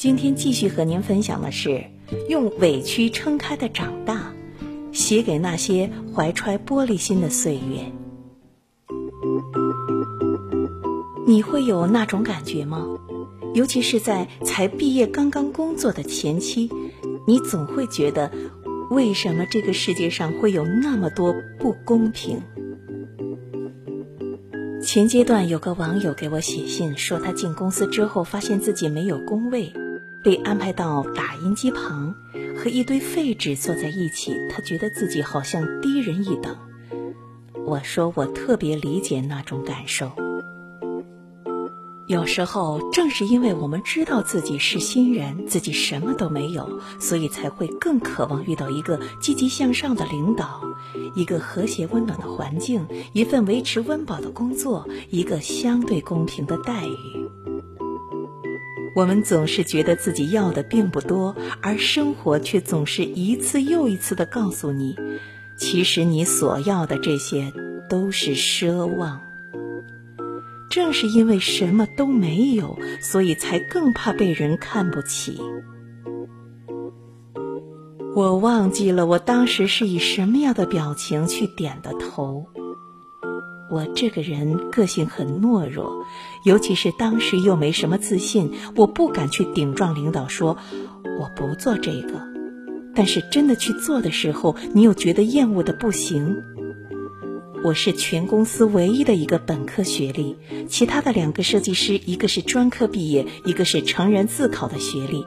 今天继续和您分享的是用委屈撑开的长大，写给那些怀揣玻璃心的岁月。你会有那种感觉吗？尤其是在才毕业、刚刚工作的前期，你总会觉得，为什么这个世界上会有那么多不公平？前阶段有个网友给我写信说，他进公司之后发现自己没有工位。被安排到打印机旁，和一堆废纸坐在一起，他觉得自己好像低人一等。我说我特别理解那种感受。有时候正是因为我们知道自己是新人，自己什么都没有，所以才会更渴望遇到一个积极向上的领导，一个和谐温暖的环境，一份维持温饱的工作，一个相对公平的待遇。我们总是觉得自己要的并不多，而生活却总是一次又一次的告诉你，其实你所要的这些都是奢望。正是因为什么都没有，所以才更怕被人看不起。我忘记了我当时是以什么样的表情去点的头。我这个人个性很懦弱，尤其是当时又没什么自信，我不敢去顶撞领导说我不做这个。但是真的去做的时候，你又觉得厌恶的不行。我是全公司唯一的一个本科学历，其他的两个设计师，一个是专科毕业，一个是成人自考的学历。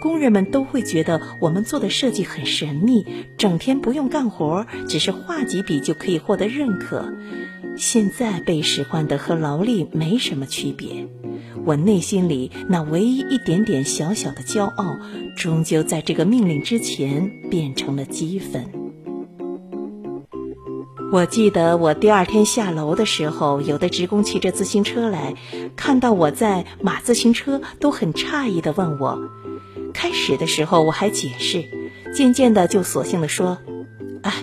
工人们都会觉得我们做的设计很神秘，整天不用干活，只是画几笔就可以获得认可。现在被使唤的和劳力没什么区别，我内心里那唯一一点点小小的骄傲，终究在这个命令之前变成了积粉。我记得我第二天下楼的时候，有的职工骑着自行车来，看到我在码自行车，都很诧异的问我。开始的时候我还解释，渐渐的就索性的说：“哎，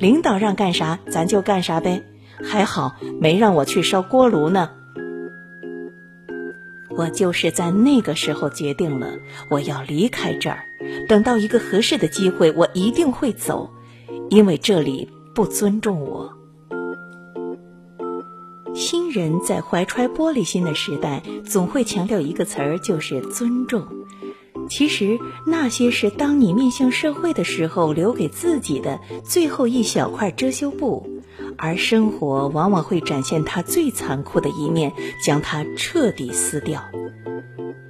领导让干啥，咱就干啥呗。”还好没让我去烧锅炉呢。我就是在那个时候决定了，我要离开这儿。等到一个合适的机会，我一定会走，因为这里不尊重我。新人在怀揣玻璃心的时代，总会强调一个词儿，就是尊重。其实那些是当你面向社会的时候留给自己的最后一小块遮羞布。而生活往往会展现它最残酷的一面，将它彻底撕掉。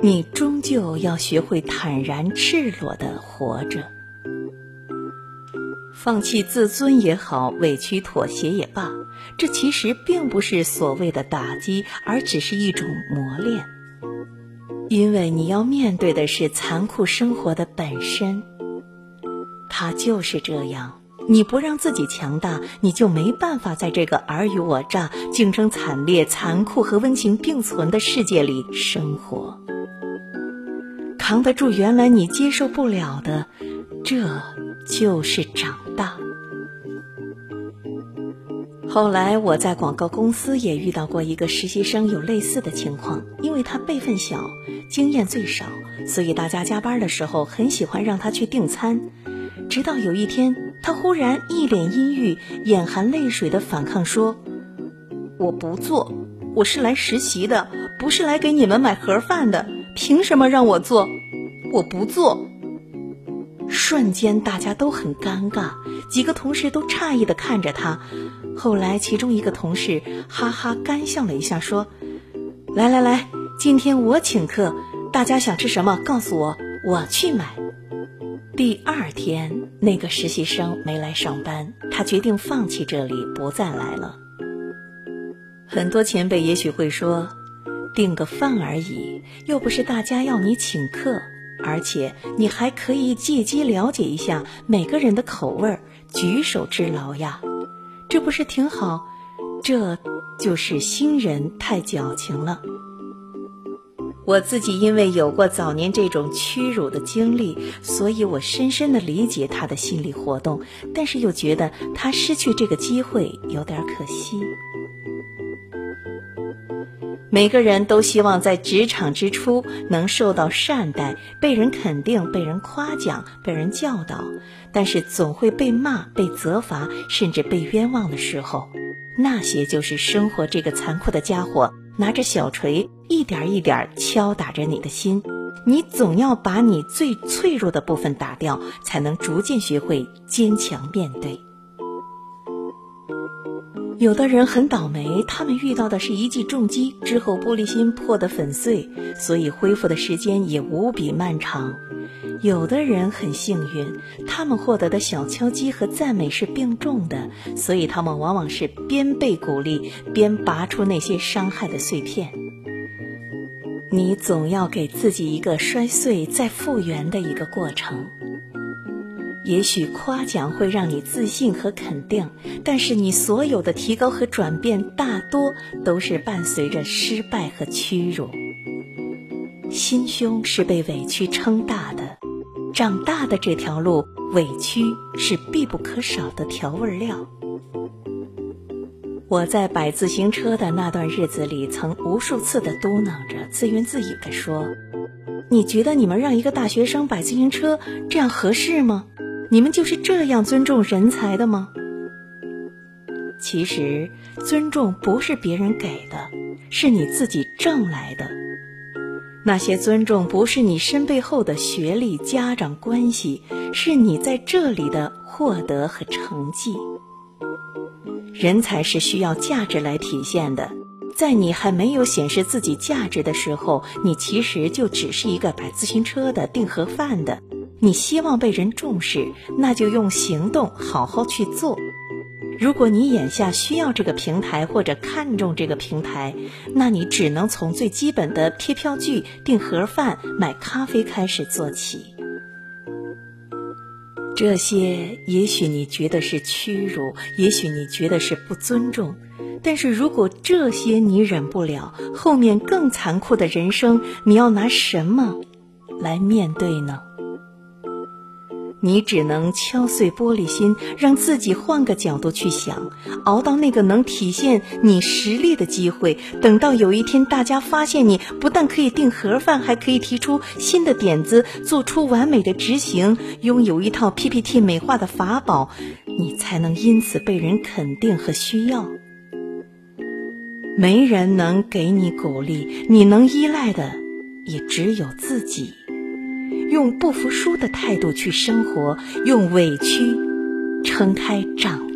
你终究要学会坦然赤裸的活着，放弃自尊也好，委屈妥协也罢，这其实并不是所谓的打击，而只是一种磨练。因为你要面对的是残酷生活的本身，它就是这样。你不让自己强大，你就没办法在这个尔虞我诈、竞争惨烈、残酷和温情并存的世界里生活。扛得住原来你接受不了的，这就是长大。后来我在广告公司也遇到过一个实习生，有类似的情况。因为他辈分小，经验最少，所以大家加班的时候很喜欢让他去订餐。直到有一天。他忽然一脸阴郁、眼含泪水的反抗说：“我不做，我是来实习的，不是来给你们买盒饭的。凭什么让我做？我不做。”瞬间大家都很尴尬，几个同事都诧异的看着他。后来其中一个同事哈哈干笑了一下，说：“来来来，今天我请客，大家想吃什么告诉我，我去买。”第二天，那个实习生没来上班，他决定放弃这里，不再来了。很多前辈也许会说：“订个饭而已，又不是大家要你请客，而且你还可以借机了解一下每个人的口味儿，举手之劳呀，这不是挺好？”这就是新人太矫情了。我自己因为有过早年这种屈辱的经历，所以我深深的理解他的心理活动，但是又觉得他失去这个机会有点可惜。每个人都希望在职场之初能受到善待，被人肯定、被人夸奖、被人教导，但是总会被骂、被责罚，甚至被冤枉的时候。那些就是生活这个残酷的家伙，拿着小锤，一点一点敲打着你的心。你总要把你最脆弱的部分打掉，才能逐渐学会坚强面对。有的人很倒霉，他们遇到的是一记重击之后，玻璃心破得粉碎，所以恢复的时间也无比漫长。有的人很幸运，他们获得的小敲击和赞美是并重的，所以他们往往是边被鼓励边拔出那些伤害的碎片。你总要给自己一个摔碎再复原的一个过程。也许夸奖会让你自信和肯定，但是你所有的提高和转变大多都是伴随着失败和屈辱。心胸是被委屈撑大的，长大的这条路，委屈是必不可少的调味料。我在摆自行车的那段日子里，曾无数次的嘟囔着，自言自语的说：“你觉得你们让一个大学生摆自行车这样合适吗？”你们就是这样尊重人才的吗？其实，尊重不是别人给的，是你自己挣来的。那些尊重不是你身背后的学历、家长关系，是你在这里的获得和成绩。人才是需要价值来体现的，在你还没有显示自己价值的时候，你其实就只是一个摆自行车的、订盒饭的。你希望被人重视，那就用行动好好去做。如果你眼下需要这个平台或者看重这个平台，那你只能从最基本的贴票据、订盒饭、买咖啡开始做起。这些也许你觉得是屈辱，也许你觉得是不尊重，但是如果这些你忍不了，后面更残酷的人生，你要拿什么来面对呢？你只能敲碎玻璃心，让自己换个角度去想，熬到那个能体现你实力的机会。等到有一天，大家发现你不但可以订盒饭，还可以提出新的点子，做出完美的执行，拥有一套 PPT 美化的法宝，你才能因此被人肯定和需要。没人能给你鼓励，你能依赖的也只有自己。用不服输的态度去生活，用委屈撑开掌。